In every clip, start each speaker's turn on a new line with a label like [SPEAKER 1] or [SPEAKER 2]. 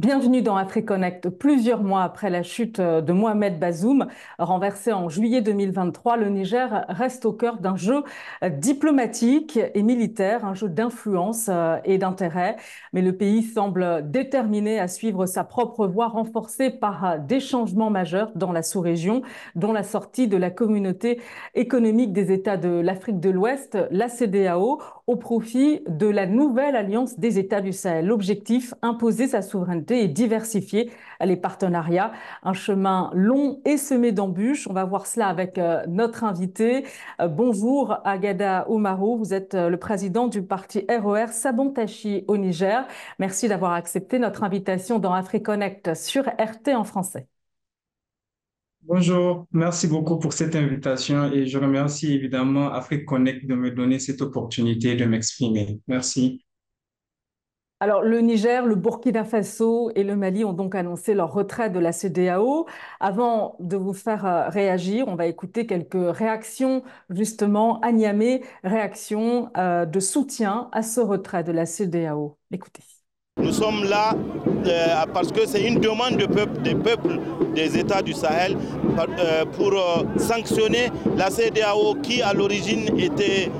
[SPEAKER 1] Bienvenue dans AfriConnect. Plusieurs mois après la chute de Mohamed Bazoum, renversé en juillet 2023, le Niger reste au cœur d'un jeu diplomatique et militaire, un jeu d'influence euh, et d'intérêt. Mais le pays semble déterminé à suivre sa propre voie, renforcée par des changements majeurs dans la sous-région, dont la sortie de la communauté économique des États de l'Afrique de l'Ouest, la CDAO, au profit de la nouvelle alliance des États du Sahel. L'objectif, imposer sa souveraineté et diversifier les partenariats. Un chemin long et semé d'embûches. On va voir cela avec euh, notre invité. Euh, bonjour Agada Oumarou, vous êtes euh, le président du parti RER e Sabontachi au Niger. Merci d'avoir accepté notre invitation dans AfriConnect sur RT en français.
[SPEAKER 2] Bonjour, merci beaucoup pour cette invitation et je remercie évidemment AfriConnect de me donner cette opportunité de m'exprimer. Merci.
[SPEAKER 1] Alors, le Niger, le Burkina Faso et le Mali ont donc annoncé leur retrait de la CDAO. Avant de vous faire euh, réagir, on va écouter quelques réactions justement à réactions euh, de soutien à ce retrait de la CDAO. Écoutez.
[SPEAKER 3] Nous sommes là euh, parce que c'est une demande de peuple, des peuples des États du Sahel pour sanctionner la CDAO qui à l'origine était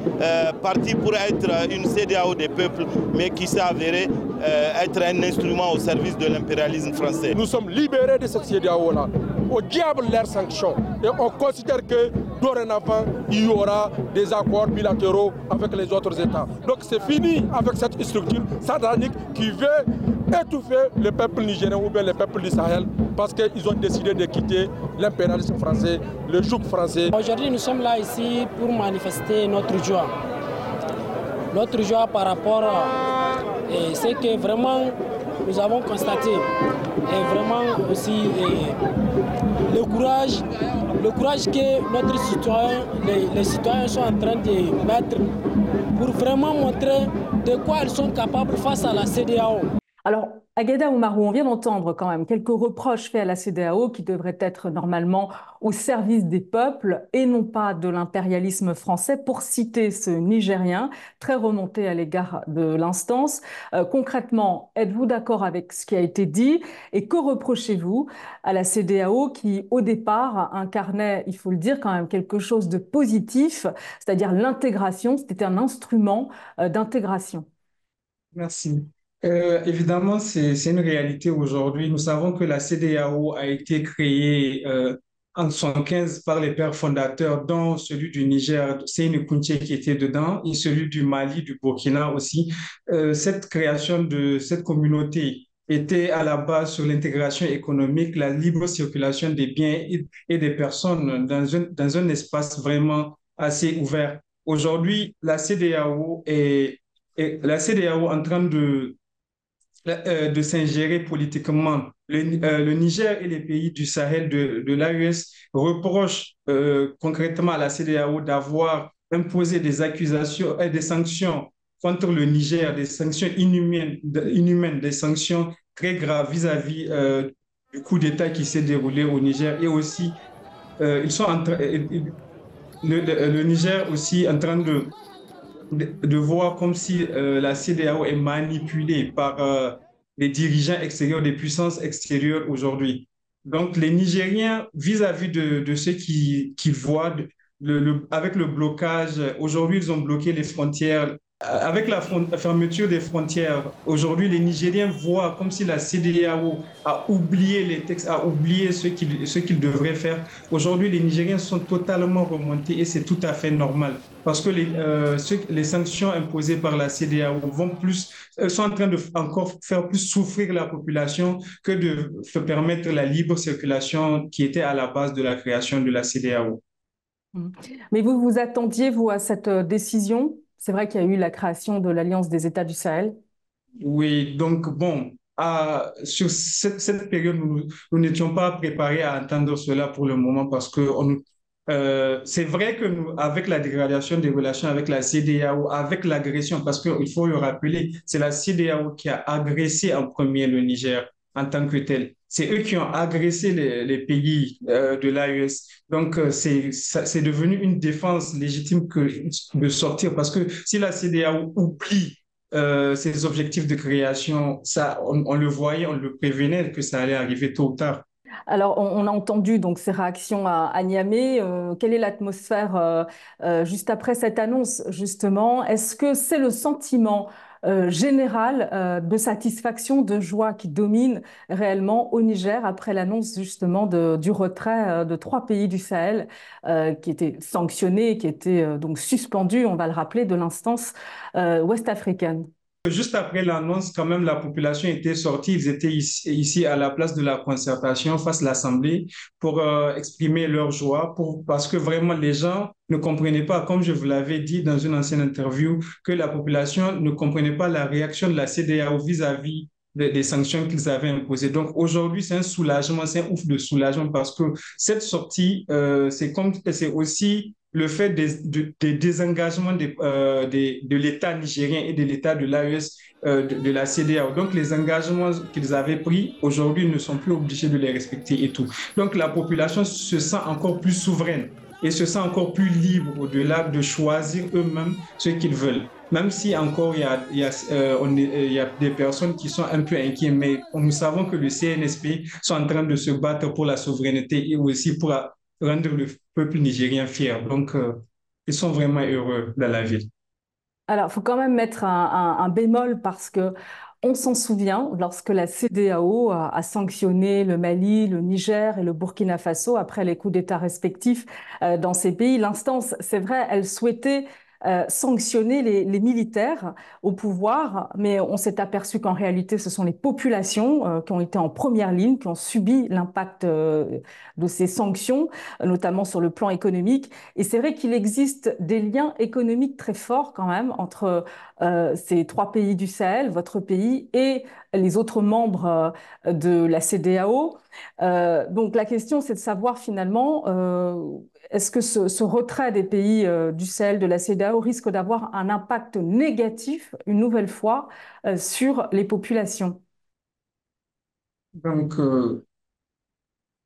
[SPEAKER 3] partie pour être une CDAO des peuples mais qui s'est avérée euh, être un instrument au service de l'impérialisme français.
[SPEAKER 4] Nous sommes libérés de cette CDAO-là. Au diable leurs sanctions. Et on considère que dorénavant, il y aura des accords bilatéraux avec les autres États. Donc c'est fini avec cette structure satanique qui veut étouffer le peuple nigérien ou bien le peuple du Sahel parce qu'ils ont décidé de quitter l'impérialisme français, le joug français.
[SPEAKER 5] Aujourd'hui, nous sommes là ici pour manifester notre joie. Notre joie par rapport à c'est que vraiment nous avons constaté vraiment aussi le courage, le courage que notre citoyen, les, citoyens sont en train de mettre pour vraiment montrer de quoi ils sont capables face à la CDAO.
[SPEAKER 1] Alors, Agada Oumarou, on vient d'entendre quand même quelques reproches faits à la CDAO qui devraient être normalement au service des peuples et non pas de l'impérialisme français, pour citer ce Nigérien, très remonté à l'égard de l'instance. Euh, concrètement, êtes-vous d'accord avec ce qui a été dit? Et que reprochez-vous à la CDAO qui, au départ, incarnait, il faut le dire, quand même quelque chose de positif, c'est-à-dire l'intégration, c'était un instrument euh, d'intégration?
[SPEAKER 2] Merci. Euh, évidemment, c'est, une réalité aujourd'hui. Nous savons que la CDAO a été créée euh, en 1975 par les pères fondateurs, dont celui du Niger, Seyni Kounché qui était dedans, et celui du Mali, du Burkina aussi. Euh, cette création de cette communauté était à la base sur l'intégration économique, la libre circulation des biens et, des personnes dans un, dans un espace vraiment assez ouvert. Aujourd'hui, la CDAO est, la CDAO en train de de s'ingérer politiquement. Euh, le, Niger et les pays du Sahel de, de l'AES reprochent euh, concrètement à la CDAO d'avoir imposé des accusations et des sanctions contre le Niger, des sanctions inhumaines, inhumaines des sanctions très graves vis-à-vis du coup d'État qui s'est déroulé au Niger et aussi ils sont en le, Niger aussi en train de de, voir comme si euh, la CDAO est manipulée par euh, les dirigeants extérieurs, des puissances extérieures aujourd'hui. Donc, les Nigériens, vis-à-vis de, ceux qui, qui voient, le, avec le blocage, aujourd'hui, ils ont bloqué les frontières avec la, fermeture des frontières, aujourd'hui, les Nigériens voient comme si la CDAO a oublié les textes, a oublié ce qu'ils ce qu'ils devraient faire. Aujourd'hui, les Nigériens sont totalement remontés et c'est tout à fait normal parce que les, euh, les sanctions imposées par la CDAO vont plus, euh, sont en train de encore faire plus souffrir la population que de permettre la libre circulation qui était à la base de la création de la CDAO.
[SPEAKER 1] Mais vous vous attendiez, vous, à cette euh, décision? C'est vrai qu'il y a eu la création de l'Alliance des États du Sahel.
[SPEAKER 2] Oui, donc bon, sur cette, période, nous n'étions pas préparés à entendre cela pour le moment parce que euh, c'est vrai que nous, avec la dégradation des relations avec la CDAO, avec l'agression, parce qu'il faut le rappeler, c'est la CDAO qui a agressé en premier le Niger en tant que tel. C'est eux qui ont agressé les, pays euh, de l'AES. Donc, euh, c'est devenu une défense légitime que, de sortir parce que si la CDAO oublie euh, ces objectifs de création, ça, on, le voyait, on le prévenait que ça allait arriver tôt ou tard.
[SPEAKER 1] Alors, on, a entendu donc ces réactions à, Niamey. Euh, quelle est l'atmosphère euh, juste après cette annonce, justement? Est-ce que c'est le sentiment général de satisfaction, de joie qui domine réellement au Niger après l'annonce justement du retrait de trois pays du Sahel qui étaient sanctionnés, qui étaient donc suspendus, on va le rappeler, de l'instance ouest-africaine?
[SPEAKER 2] Juste après l'annonce, quand même, la population était sortie. Ils étaient ici, à la place de la concertation face à l'Assemblée pour euh, exprimer leur joie, parce que vraiment les gens ne comprenaient pas, comme je vous l'avais dit dans une ancienne interview, que la population ne comprenait pas la réaction de la CDAO vis-à-vis des, sanctions qu'ils avaient imposées. Donc aujourd'hui, c'est un soulagement, c'est un ouf de soulagement parce que cette sortie, euh, c'est comme c'est aussi le fait des, désengagements de, euh, de l'État nigérien et de l'État de l'AES, euh, de, la CDAO. Donc, les engagements qu'ils avaient pris, aujourd'hui, ne sont plus obligés de les respecter et tout. Donc, la population se sent encore plus souveraine et se sent encore plus libre au-delà de choisir eux-mêmes ce qu'ils veulent. Même si encore il y, a, il, y a, euh, on y a des personnes qui sont un peu inquiètes, mais nous savons que le CNSP sont en train de se battre pour la souveraineté et aussi pour rendre le peuple nigérien fier. Donc, euh, ils sont vraiment heureux dans la ville.
[SPEAKER 1] Alors, il faut quand même mettre un, bémol parce que on s'en souvient lorsque la CDAO a, sanctionné le Mali, le Niger et le Burkina Faso après les coups d'État respectifs euh, dans ces pays. L'instance, c'est vrai, elle souhaitait euh, sanctionner les, militaires au pouvoir, mais on s'est aperçu qu'en réalité, ce sont les populations euh, qui ont été en première ligne, qui ont subi l'impact euh, de ces sanctions, notamment sur le plan économique. Et c'est vrai qu'il existe des liens économiques très forts quand même entre ces trois pays du Sahel, votre pays, et les autres membres de la CDAO. donc la question, c'est de savoir finalement est-ce que ce, retrait des pays euh, du Sahel, de la CEDAO, risque d'avoir un impact négatif, une nouvelle fois, euh, sur les populations?
[SPEAKER 2] Donc, euh,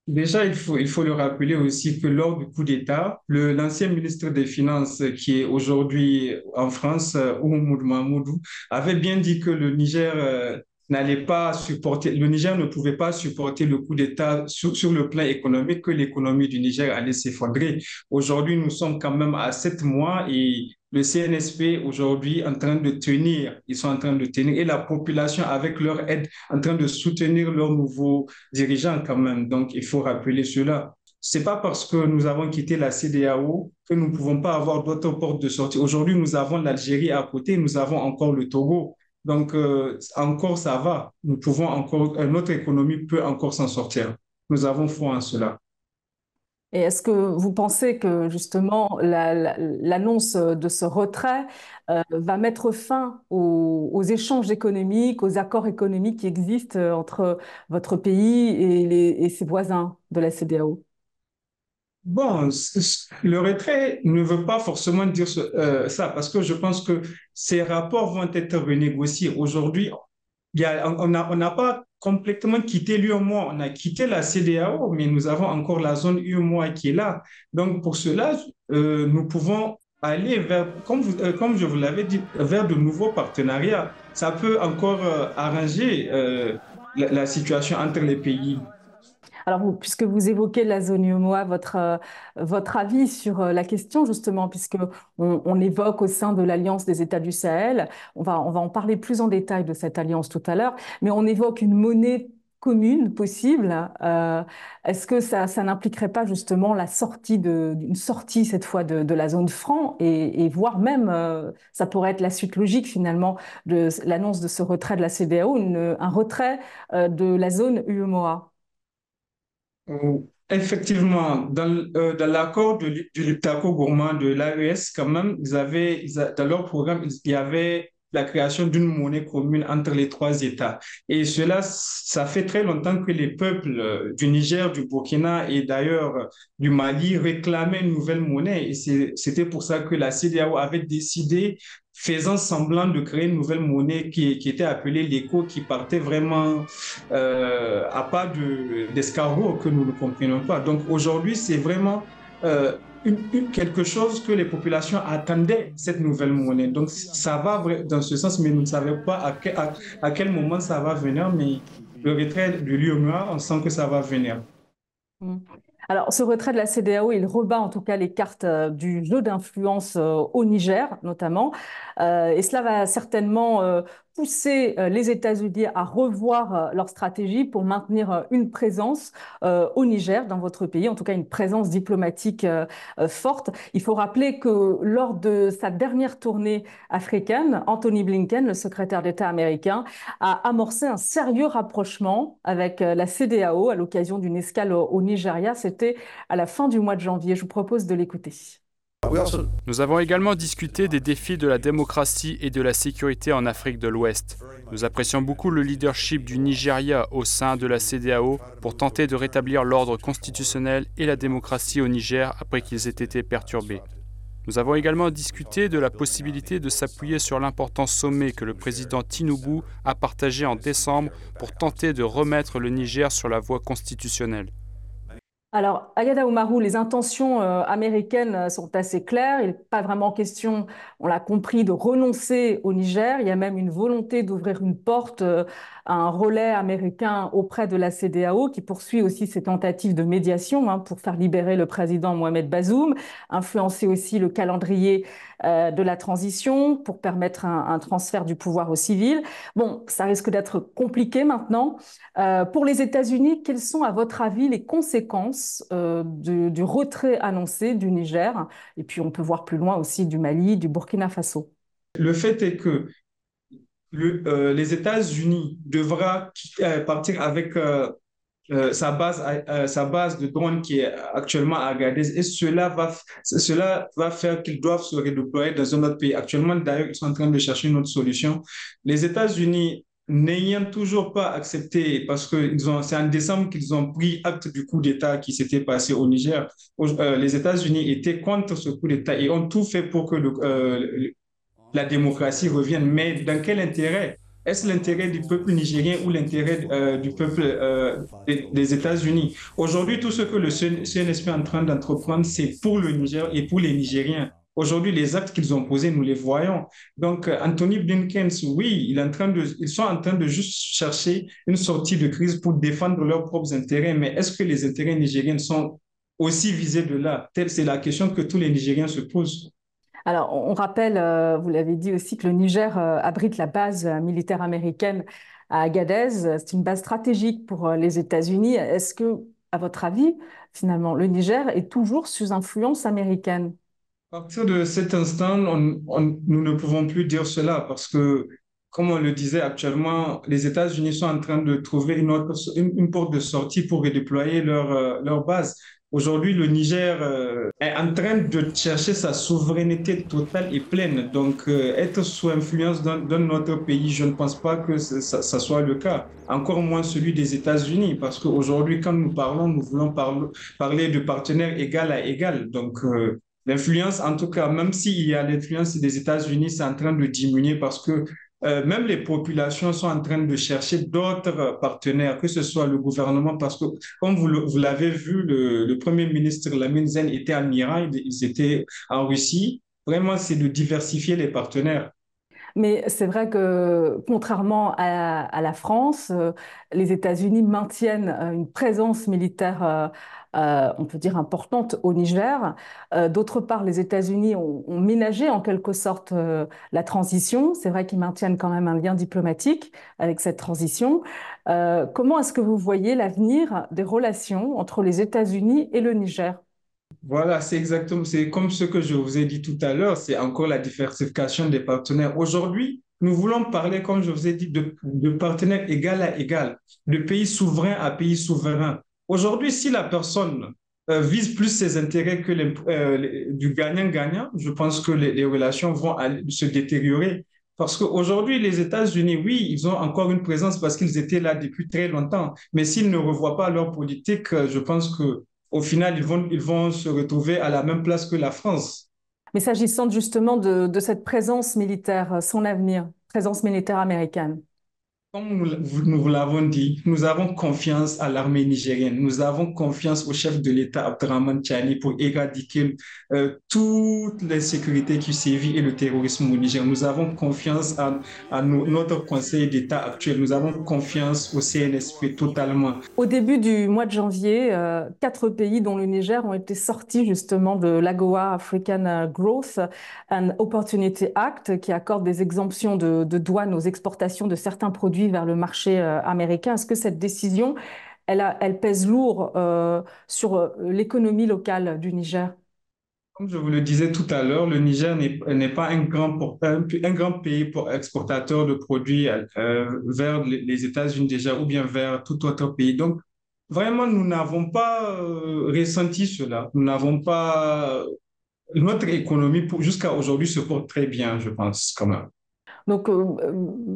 [SPEAKER 2] déjà, il faut, il faut le rappeler aussi que lors du coup d'État, l'ancien ministre des Finances, qui est aujourd'hui en France, Oumoud Mahmoudou, avait bien dit que le Niger n'allait pas supporter, le Niger ne pouvait pas supporter le coup d'État sur, le plan économique, que l'économie du Niger allait s'effondrer. Aujourd'hui, nous sommes quand même à sept mois et le CNSP aujourd'hui en train de tenir, ils sont en train de tenir, et la population avec leur aide en train de soutenir leurs nouveaux dirigeants quand même. Donc, il faut rappeler cela. C'est pas parce que nous avons quitté la CDAO que nous ne pouvons pas avoir d'autres portes de sortie. Aujourd'hui, nous avons l'Algérie à côté, nous avons encore le Togo. Donc, euh, encore, ça va. Nous pouvons encore, euh, notre économie peut encore s'en sortir. Nous avons foi en cela.
[SPEAKER 1] Et est-ce que vous pensez que justement l'annonce de ce retrait euh, va mettre fin aux, échanges économiques, aux accords économiques qui existent entre votre pays et, et ses voisins de la CDAO
[SPEAKER 2] Bon, le retrait ne veut pas forcément dire euh, ça, parce que je pense que ces rapports vont être renégociés. Aujourd'hui, on n'a pas complètement quitté l'UMOA, on a quitté la CDAO, mais nous avons encore la zone UMOA qui est là. Donc, pour cela, euh, nous pouvons aller vers, comme, euh, comme je vous l'avais dit, vers de nouveaux partenariats. Ça peut encore arranger la situation entre les pays.
[SPEAKER 1] Alors, puisque vous évoquez la zone UMOA, votre, euh, votre avis sur euh, la question, justement, puisque on, évoque au sein de l'Alliance des États du Sahel, on va, on va en parler plus en détail de cette alliance tout à l'heure, mais on évoque une monnaie commune possible. Euh, est-ce que ça, ça n'impliquerait pas justement la sortie d'une sortie cette fois de, la zone franc et, voire même, ça pourrait être la suite logique finalement de l'annonce de ce retrait de la CDAO, un retrait de la zone UMOA
[SPEAKER 2] Effectivement, dans, euh, dans l'accord du Liptako gourmand de l'AES, quand même, ils avaient, dans leur programme, il y avait la création d'une monnaie commune entre les trois États. Et cela, ça fait très longtemps que les peuples euh, du Niger, du Burkina et d'ailleurs euh, du Mali réclamaient une nouvelle monnaie. Et c'était pour ça que la CDAO avait décidé, faisant semblant de créer une nouvelle monnaie qui, était appelée l'ECO, qui partait vraiment euh, à pas d'escargot que nous ne comprenons pas. Donc aujourd'hui, c'est vraiment quelque chose que les populations attendaient, cette nouvelle monnaie. Donc ça va dans ce sens, mais nous ne savons pas à quel, moment ça va venir, mais le retrait de l'UMA, on sent que ça va venir.
[SPEAKER 1] Mm. Alors, ce retrait de la CDAO, il rebat en tout cas les cartes euh, du jeu d'influence euh, au Niger, notamment. Euh, et cela va certainement pousser euh, les États-Unis à revoir euh, leur stratégie pour maintenir euh, une présence au Niger, dans votre pays, en tout cas une présence diplomatique forte. Il faut rappeler que lors de sa dernière tournée africaine, Anthony Blinken, le secrétaire d'État américain, a amorcé un sérieux rapprochement avec la CDAO à l'occasion d'une escale au Nigeria. C'était à la fin du mois de janvier. Je vous propose de l'écouter.
[SPEAKER 6] Nous avons également discuté des défis de la démocratie et de la sécurité en Afrique de l'Ouest. Nous apprécions beaucoup le leadership du Nigeria au sein de la CDAO pour tenter de rétablir l'ordre constitutionnel et la démocratie au Niger après qu'ils aient été perturbés. Nous avons également discuté de la possibilité de s'appuyer sur l'important sommet que le président Tinubu a partagé en décembre pour tenter de remettre le Niger sur la voie constitutionnelle.
[SPEAKER 1] Alors, Ayada Oumarou, les intentions euh, américaines euh, sont assez claires. Il n'est pas vraiment question, on l'a compris, de renoncer au Niger. Il y a même une volonté d'ouvrir une porte euh, un relais américain auprès de la CDAO qui poursuit aussi ses tentatives de médiation hein, pour faire libérer le président Mohamed Bazoum, influencer aussi le calendrier euh, de la transition pour permettre un, transfert du pouvoir aux civils. Bon, ça risque d'être compliqué maintenant. Euh, pour les États-Unis, quelles sont à votre avis les conséquences euh, du, retrait annoncé du Niger? Et puis on peut voir plus loin aussi du Mali, du Burkina Faso.
[SPEAKER 2] Le fait est que les États-Unis devra euh, partir avec sa, base, sa base de drones qui est actuellement à Agadez et cela va, cela va faire qu'ils doivent se redéployer dans un autre pays. Actuellement, d'ailleurs, ils sont en train de chercher une autre solution. Les États-Unis n'ayant toujours pas accepté, parce que c'est en décembre qu'ils ont pris acte du coup d'État qui s'était passé au Niger. les États-Unis étaient contre ce coup d'État et ont tout fait pour que la démocratie revienne. Mais dans quel intérêt? Est-ce l'intérêt du peuple nigérien ou l'intérêt euh, du peuple euh, des, États-Unis? Aujourd'hui, tout ce que le CNSP est en train d'entreprendre, c'est pour le Niger et pour les Nigériens. Aujourd'hui, les actes qu'ils ont posés, nous les voyons. Donc, euh, Anthony Blinken, oui, ils sont en train de juste chercher une sortie de crise pour défendre leurs propres intérêts. Mais est-ce que les intérêts nigériens sont aussi visés de là? C'est la question que tous les Nigériens se posent.
[SPEAKER 1] Alors, on rappelle, euh, vous l'avez dit aussi, que le Niger euh, abrite la base euh, militaire américaine à Agadez. C'est une base stratégique pour les États-Unis. Est-ce que, à votre avis, finalement, le Niger est toujours sous influence américaine?
[SPEAKER 2] À partir de cet instant, nous ne pouvons plus dire cela parce que, comme on le disait actuellement, les États-Unis sont en train de trouver une, porte de sortie pour redéployer leur base. Aujourd'hui, le Niger euh, est en train de chercher sa souveraineté totale et pleine. Donc, euh, être sous influence d'un autre pays, je ne pense pas que ça, soit le cas. Encore moins celui des États-Unis, parce qu'aujourd'hui, quand nous parlons, nous voulons parler de partenaires égal à égal. Donc, euh, l'influence, en tout cas, même s'il y a l'influence des États-Unis, c'est en train de diminuer parce que euh, même les populations sont en train de chercher d'autres partenaires, que ce soit le gouvernement, parce que comme vous, l'avez vu, le, Premier ministre Lamine Zen était en Iran, ils étaient en Russie. Vraiment, c'est de diversifier les partenaires.
[SPEAKER 1] Mais c'est vrai que, contrairement à, la France, euh, les États-Unis maintiennent euh, une présence militaire on peut dire, importante au Niger. Euh, d'autre part, les États-Unis ont, ménagé en quelque sorte euh, la transition. C'est vrai qu'ils maintiennent quand même un lien diplomatique avec cette transition. comment est-ce que vous voyez l'avenir des relations entre les États-Unis et le Niger?
[SPEAKER 2] Voilà, c'est exactement, c'est comme ce que je vous ai dit tout à l'heure, c'est encore la diversification des partenaires. Aujourd'hui, nous voulons parler, comme je vous ai dit, de, de partenaires égal à égal, de pays souverains à pays souverains. Aujourd'hui, si la personne euh, vise plus ses intérêts que euh, du gagnant-gagnant, je pense que les, relations vont se détériorer. Parce qu'aujourd'hui, les États-Unis, oui, ils ont encore une présence parce qu'ils étaient là depuis très longtemps. Mais s'ils ne revoient pas leur politique, euh, je pense qu'au final, ils vont, ils vont se retrouver à la même place que la France.
[SPEAKER 1] Mais s'agissant justement de cette présence militaire, son avenir, présence militaire américaine
[SPEAKER 2] Comme nous vous l'avons dit, nous avons confiance à l'armée nigérienne. Nous avons confiance au chef de l'État, Abdraman Chani, pour éradiquer euh, toutes les sécurités qui sévissent et le terrorisme au Niger. Nous avons confiance à, notre Conseil d'État actuel. Nous avons confiance au CNSP totalement.
[SPEAKER 1] Au début du mois de janvier, euh, quatre pays, dont le Niger, ont été sortis justement de l'AGOA, African Growth and Opportunity Act, qui accorde des exemptions de douane aux exportations de certains produits vers le marché euh, américain. Est-ce que cette décision, elle, pèse lourd euh, sur euh, l'économie locale du Niger?
[SPEAKER 2] Comme je vous le disais tout à l'heure, le Niger n'est pas un grand, pays exportateur de produits vers les États-Unis déjà ou bien vers tout autre pays. Donc, vraiment, nous n'avons pas ressenti cela. Nous n'avons pas... Notre économie jusqu'à aujourd'hui se porte très bien, je pense, quand même.
[SPEAKER 1] Donc, euh, euh,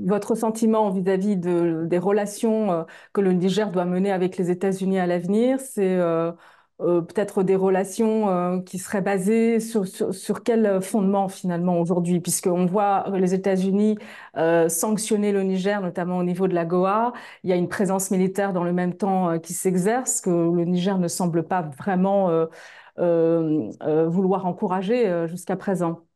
[SPEAKER 1] votre sentiment vis-à-vis de, des relations euh, que le Niger doit mener avec les États-Unis à l'avenir, c'est peut-être des relations qui seraient basées sur, sur, quel fondement finalement aujourd'hui, puisqu'on voit les États-Unis sanctionner le Niger, notamment au niveau de la Goa. Il y a une présence militaire dans le même temps qui s'exerce, que le Niger ne semble pas vraiment vouloir encourager jusqu'à présent.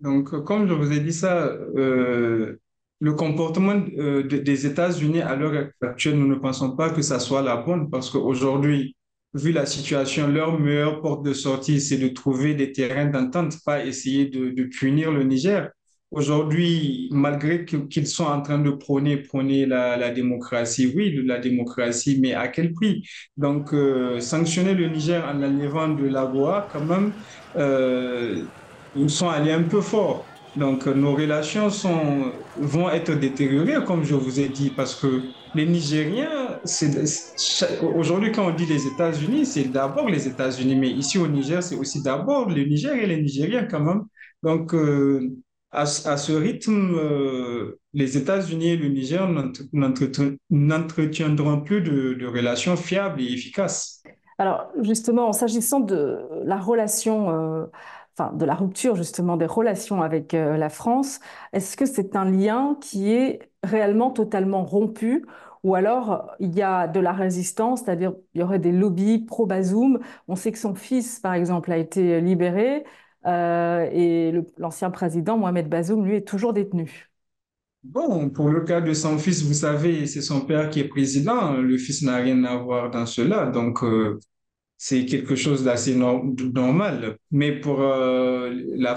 [SPEAKER 2] Donc, comme je vous ai dit ça, euh, le comportement euh, des États-Unis à l'heure actuelle, nous ne pensons pas que ça soit la bonne parce qu'aujourd'hui, vu la situation, leur meilleure porte de sortie, c'est de trouver des terrains d'entente, pas essayer de, punir le Niger. Aujourd'hui, malgré qu'ils sont en train de prôner, prôner la, démocratie, oui, la démocratie, mais à quel prix? Donc, euh, sanctionner le Niger en enlevant de la voie, quand même, sont allés un peu fort. Donc, nos relations sont, vont être détériorées, comme je vous ai dit, parce que les Nigériens, aujourd'hui, quand on dit les États-Unis, c'est d'abord les États-Unis, mais ici au Niger, c'est aussi d'abord le Niger et les Nigériens quand même. Donc, euh, à, ce rythme, euh, les États-Unis et le Niger n'entretiendront plus de, relations fiables et efficaces.
[SPEAKER 1] Alors, justement, s'agissant de la relation euh, enfin, de la rupture justement des relations avec euh, la France, est-ce que c'est un lien qui est réellement totalement rompu? Ou alors il y a de la résistance, c'est-à-dire il y aurait des lobbies pro-Bazoum. On sait que son fils, par exemple, a été libéré euh, et l'ancien président Mohamed Bazoum, lui, est toujours détenu.
[SPEAKER 2] Bon, pour le cas de son fils, vous savez, c'est son père qui est président. Le fils n'a rien à voir dans cela. Donc, euh, c'est quelque chose d'assez normal. Mais pour euh, la,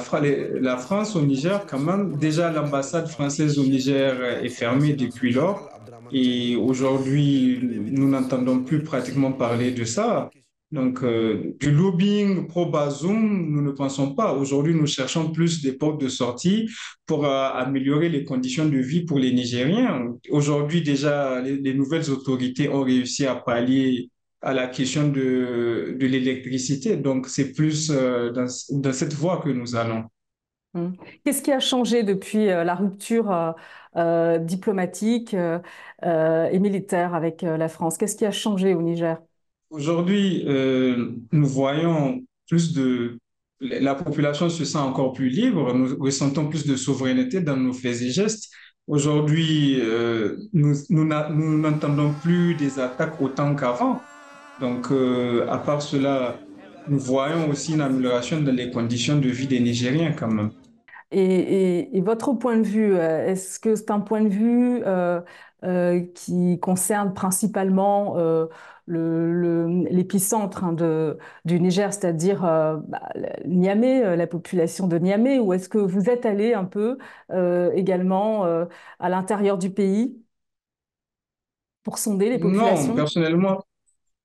[SPEAKER 2] la, France au Niger, quand même, déjà l'ambassade française au Niger est fermée depuis lors. Et aujourd'hui, nous n'entendons plus pratiquement parler de ça. Donc, euh, du lobbying pro-Bazoum, nous ne pensons pas. Aujourd'hui, nous cherchons plus des portes de sortie pour euh, améliorer les conditions de vie pour les Nigériens. Aujourd'hui, déjà, les nouvelles autorités ont réussi à pallier à la question de, de l'électricité. Donc, c'est plus euh, dans, dans, cette voie que nous allons.
[SPEAKER 1] Hum. Qu'est-ce qui a changé depuis euh, la rupture euh, diplomatique et militaire avec la France? Qu'est-ce qui a changé au Niger?
[SPEAKER 2] Aujourd'hui, nous voyons plus de... La population se sent encore plus libre, nous ressentons plus de souveraineté dans nos faits et gestes. Aujourd'hui, nous n'entendons plus des attaques autant qu'avant. Donc, euh, à part cela, nous voyons aussi une amélioration dans les conditions de vie des Nigériens quand même.
[SPEAKER 1] Et, votre point de vue, euh, est-ce que c'est un point de vue euh, qui concerne principalement l'épicentre hein, du Niger, c'est-à-dire bah, Niamey, la population de Niamey, ou est-ce que vous êtes allé un peu également à l'intérieur du pays pour sonder les populations?
[SPEAKER 2] Non, personnellement,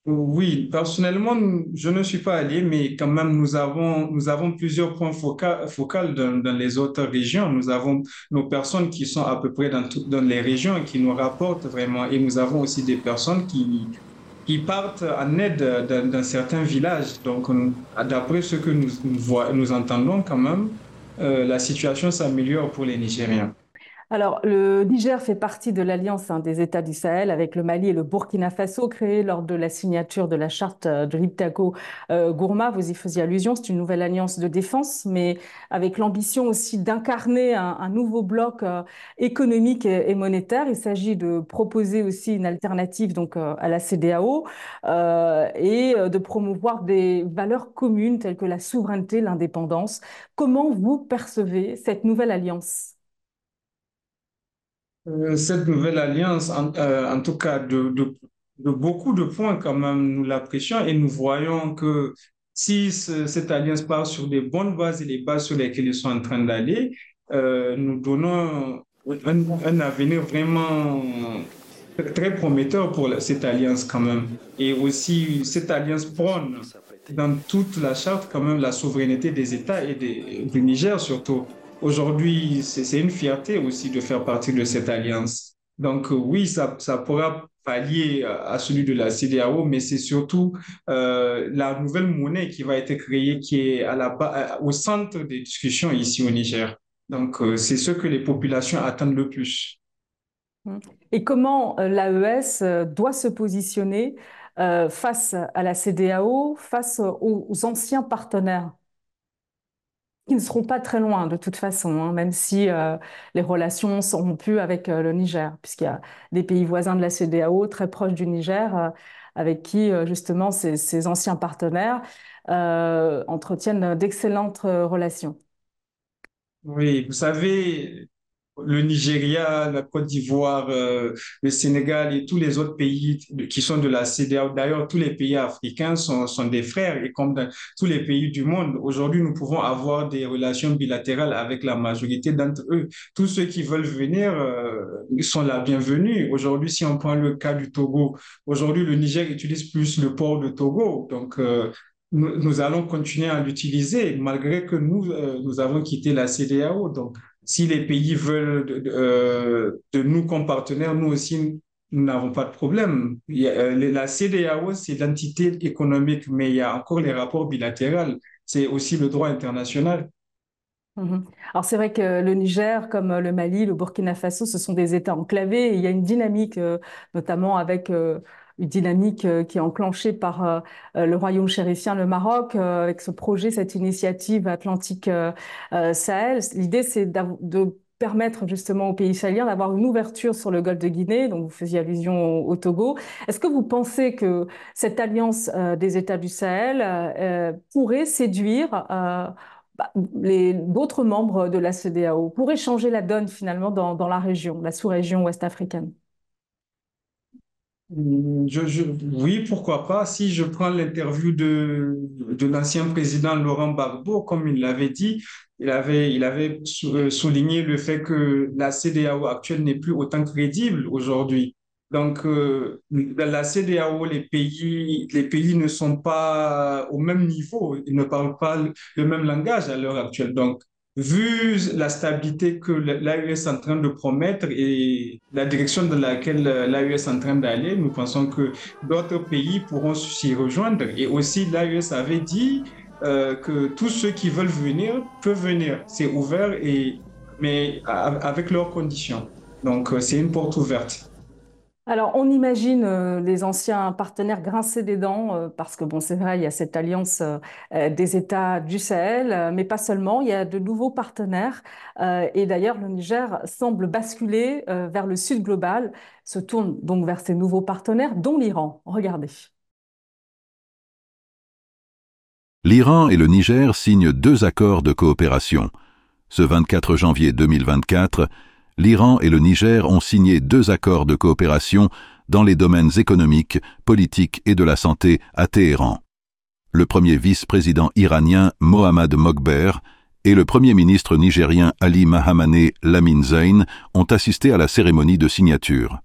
[SPEAKER 2] oui, personnellement, je ne suis pas allé, mais quand même, nous avons, nous avons plusieurs points focaux dans, dans, les autres régions. Nous avons nos personnes qui sont à peu près dans, dans les régions et qui nous rapportent vraiment. Et nous avons aussi des personnes qui, qui partent en aide dans, dans certains villages. Donc, d'après ce que nous, nous, entendons quand même, euh, la situation s'améliore pour les Nigériens.
[SPEAKER 1] Alors, le Niger fait partie de l'alliance hein, des États du Sahel avec le Mali et le Burkina Faso, créée lors de la signature de la charte euh, de l'Iptako euh, Gourma. Vous y faisiez allusion, c'est une nouvelle alliance de défense, mais avec l'ambition aussi d'incarner un, nouveau bloc euh, économique et, monétaire. Il s'agit de proposer aussi une alternative donc à la CDAO et de promouvoir des valeurs communes telles que la souveraineté, l'indépendance. Comment vous percevez cette nouvelle alliance?
[SPEAKER 2] euh, cette nouvelle alliance, en, euh, tout cas de, beaucoup de points quand même, nous l'apprécions et nous voyons que si cette alliance part sur des bonnes bases et les bases sur lesquelles ils sont en train d'aller, euh, nous donnons un, avenir vraiment très prometteur pour cette alliance quand même. Et aussi, cette alliance prône dans toute la charte quand même la souveraineté des États et du Niger surtout. Aujourd'hui, c'est une fierté aussi de faire partie de cette alliance. Donc euh, oui, ça, pourra pallier euh, à celui de la CDAO, mais c'est surtout euh, la nouvelle monnaie qui va être créée, qui est au centre des discussions ici au Niger. Donc c'est ce que les populations attendent le plus.
[SPEAKER 1] Et comment l'AES doit se positionner face à la CDAO, face aux anciens partenaires? Qui ne seront pas très loin de toute façon, hein, même si euh, les relations sont rompues avec euh, le Niger, puisqu'il y a des pays voisins de la CEDEAO très proches du Niger, euh, avec qui justement ces anciens partenaires entretiennent d'excellentes relations.
[SPEAKER 2] Oui, vous savez, le Nigeria, la Côte d'Ivoire, euh, le Sénégal et tous les autres pays qui sont de la CDAO. D'ailleurs, tous les pays africains sont, des frères et comme dans tous les pays du monde, aujourd'hui, nous pouvons avoir des relations bilatérales avec la majorité d'entre eux. Tous ceux qui veulent venir euh, sont la bienvenue. Aujourd'hui, si on prend le cas du Togo, aujourd'hui, le Niger utilise plus le port de Togo. Donc, euh, nous, allons continuer à l'utiliser malgré que nous, nous avons quitté la CDAO. Donc, si les pays veulent de, euh, de, nous comme partenaires, nous aussi, nous n'avons pas de problème. Euh, la CDAO, c'est l'entité économique, mais il y a encore les rapports bilatéraux. C'est aussi le droit international.
[SPEAKER 1] Mhm. Alors c'est vrai que le Niger, comme le Mali, le Burkina Faso, ce sont des États enclavés. Il y a une dynamique, euh, notamment avec une dynamique euh, qui est enclenchée par euh, euh, le royaume chérifien, le Maroc, avec ce projet, cette initiative Atlantique Sahel. L'idée, c'est de permettre justement aux pays sahéliens d'avoir une ouverture sur le golfe de Guinée, donc vous faisiez allusion au, Togo. Est-ce que vous pensez que cette alliance des États du Sahel pourrait séduire bah, d'autres membres de la CEDEAO, pourrait changer la donne finalement dans, dans la région, la sous-région ouest africaine
[SPEAKER 2] oui, pourquoi pas. Si je prends l'interview de, de l'ancien président Laurent Gbagbo, comme il l'avait dit, il avait, il avait euh, souligné le fait que la CDAO actuelle n'est plus autant crédible aujourd'hui. Donc, euh, dans la CDAO, les pays, les pays ne sont pas au même niveau, ils ne parlent pas le même langage à l'heure actuelle. Donc, vu la stabilité que l'AUS est en train de promettre et la direction dans laquelle l'AUS est en train d'aller, nous pensons que d'autres pays pourront s'y rejoindre. Et aussi, l'AUS avait dit euh, que tous ceux qui veulent venir peuvent venir. C'est ouvert, et, mais avec leurs conditions. Donc, euh, c'est une porte ouverte.
[SPEAKER 1] Alors, on imagine euh, les anciens partenaires grincer des dents, euh, parce que, bon, c'est vrai, il y a cette alliance euh, des États du Sahel, mais pas seulement, il y a de nouveaux partenaires. et d'ailleurs, le Niger semble basculer vers le sud global, se tourne donc vers ces nouveaux partenaires, dont l'Iran. Regardez.
[SPEAKER 7] L'Iran et le Niger signent deux accords de coopération. Ce 24 janvier 2024, l'Iran et le Niger ont signé deux accords de coopération dans les domaines économiques, politiques et de la santé à Téhéran. Le premier vice-président iranien Mohammad Mokber et le premier ministre nigérien Ali Mahamaneh Lamin Zain ont assisté à la cérémonie de signature.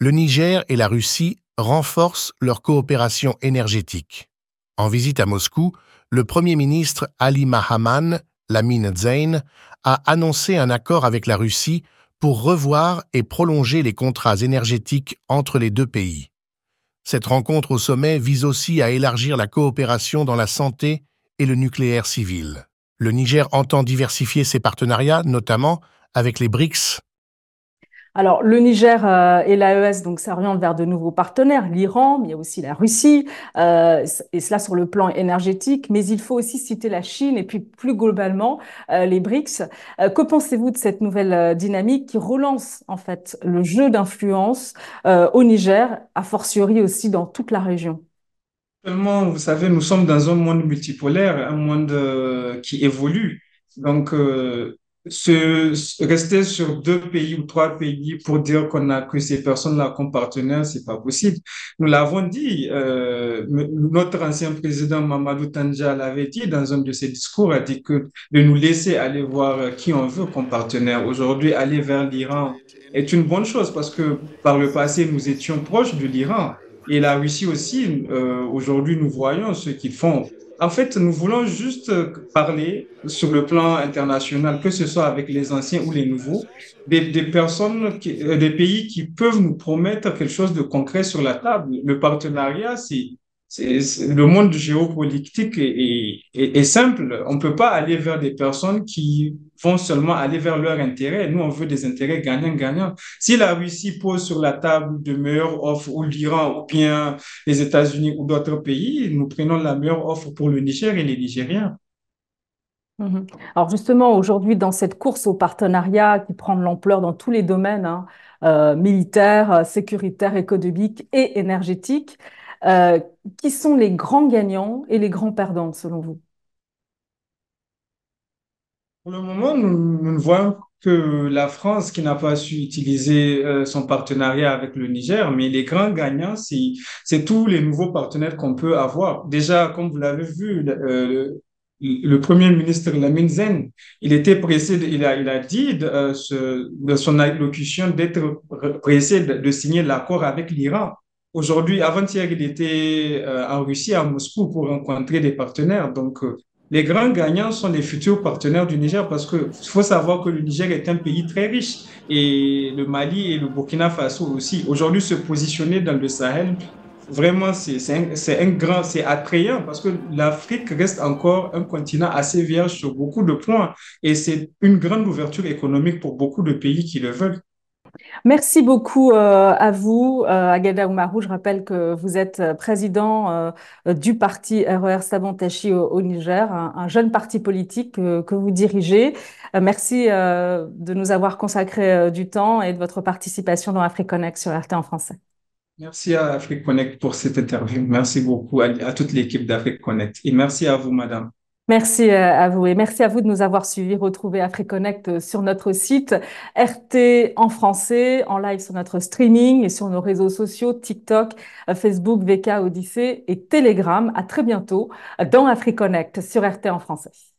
[SPEAKER 8] Le Niger et la Russie renforcent leur coopération énergétique. En visite à Moscou, le premier ministre Ali Mahaman Lamin Zain a annoncé un accord avec la Russie pour revoir et prolonger les contrats énergétiques entre les deux pays. Cette rencontre au sommet vise aussi à élargir la coopération dans la santé et le nucléaire civil. Le Niger entend diversifier ses partenariats, notamment avec les BRICS
[SPEAKER 1] alors, le Niger euh, et l'AES donc s'orientent vers de nouveaux partenaires, l'Iran, mais il y a aussi la Russie, euh, et cela sur le plan énergétique. Mais il faut aussi citer la Chine et puis plus globalement euh, les BRICS. que pensez-vous de cette nouvelle dynamique qui relance en fait le jeu d'influence au Niger, a fortiori aussi dans toute la région?
[SPEAKER 2] Vous savez, nous sommes dans un monde multipolaire, un monde qui évolue. Donc, se, rester sur deux pays ou trois pays pour dire qu'on a que ces personnes-là comme partenaires, c'est pas possible. Nous l'avons dit, euh, notre ancien président Mamadou Tandja l'avait dit dans un de ses discours, a dit que de nous laisser aller voir qui on veut comme partenaire. Aujourd'hui, aller vers l'Iran est une bonne chose parce que par le passé, nous étions proches de l'Iran. Et la Russie aussi, euh, aujourd'hui, nous voyons ce qu'ils font. En fait, nous voulons juste parler sur le plan international, que ce soit avec les anciens ou les nouveaux, des, personnes, euh, des pays qui peuvent nous promettre quelque chose de concret sur la table. Le partenariat, c'est le monde géopolitique est, est, simple. On ne peut pas aller vers des personnes qui vont seulement aller vers leur intérêt. Nous, on veut des intérêts gagnants-gagnants. Si la Russie pose sur la table de meilleures offres, ou l'Iran, ou bien les États-Unis ou d'autres pays, nous prenons la meilleure offre pour le Niger et les Nigériens.
[SPEAKER 1] Mhm. Alors justement, aujourd'hui, dans cette course au partenariat qui prend de l'ampleur dans tous les domaines, hein, euh, militaires, sécuritaires, économiques et énergétiques, euh, qui sont les grands gagnants et les grands perdants, selon vous?
[SPEAKER 2] Pour le moment, nous, ne voyons que la France qui n'a pas su utiliser euh, son partenariat avec le Niger, mais les grands gagnants, c'est tous les nouveaux partenaires qu'on peut avoir. Déjà, comme vous l'avez vu, le, euh, Premier ministre Lamine Zen, il était pressé, il, a, il a dit de, son allocution d'être pressé de signer l'accord avec l'Iran. Aujourd'hui, avant-hier, il était euh, en Russie, à Moscou, pour rencontrer des partenaires. Donc, euh, les grands gagnants sont les futurs partenaires du Niger parce qu'il faut savoir que le Niger est un pays très riche et le Mali et le Burkina Faso aussi. Aujourd'hui, se positionner dans le Sahel, vraiment, c'est un, un, grand, c'est attrayant parce que l'Afrique reste encore un continent assez vierge sur beaucoup de points et c'est une grande ouverture économique pour beaucoup de pays qui le veulent.
[SPEAKER 1] Merci beaucoup euh, à vous, euh, Agada Oumarou. Je rappelle que vous êtes euh, président du parti RER Sabantachi au, Niger, un, jeune parti politique que vous dirigez. merci de nous avoir consacré du temps et de votre participation dans AfriConnect sur RT en français.
[SPEAKER 2] Merci à AfriConnect pour cette interview. Merci beaucoup à, à toute l'équipe d'AfriConnect. Et merci à vous, madame.
[SPEAKER 1] Merci euh, à vous et merci à vous de nous avoir suivis. Retrouvez AfriConnect euh, sur notre site RT en français, en live sur notre streaming et sur nos réseaux sociaux TikTok, euh, Facebook, VK, Odyssée et Telegram. À très bientôt dans AfriConnect sur RT en français.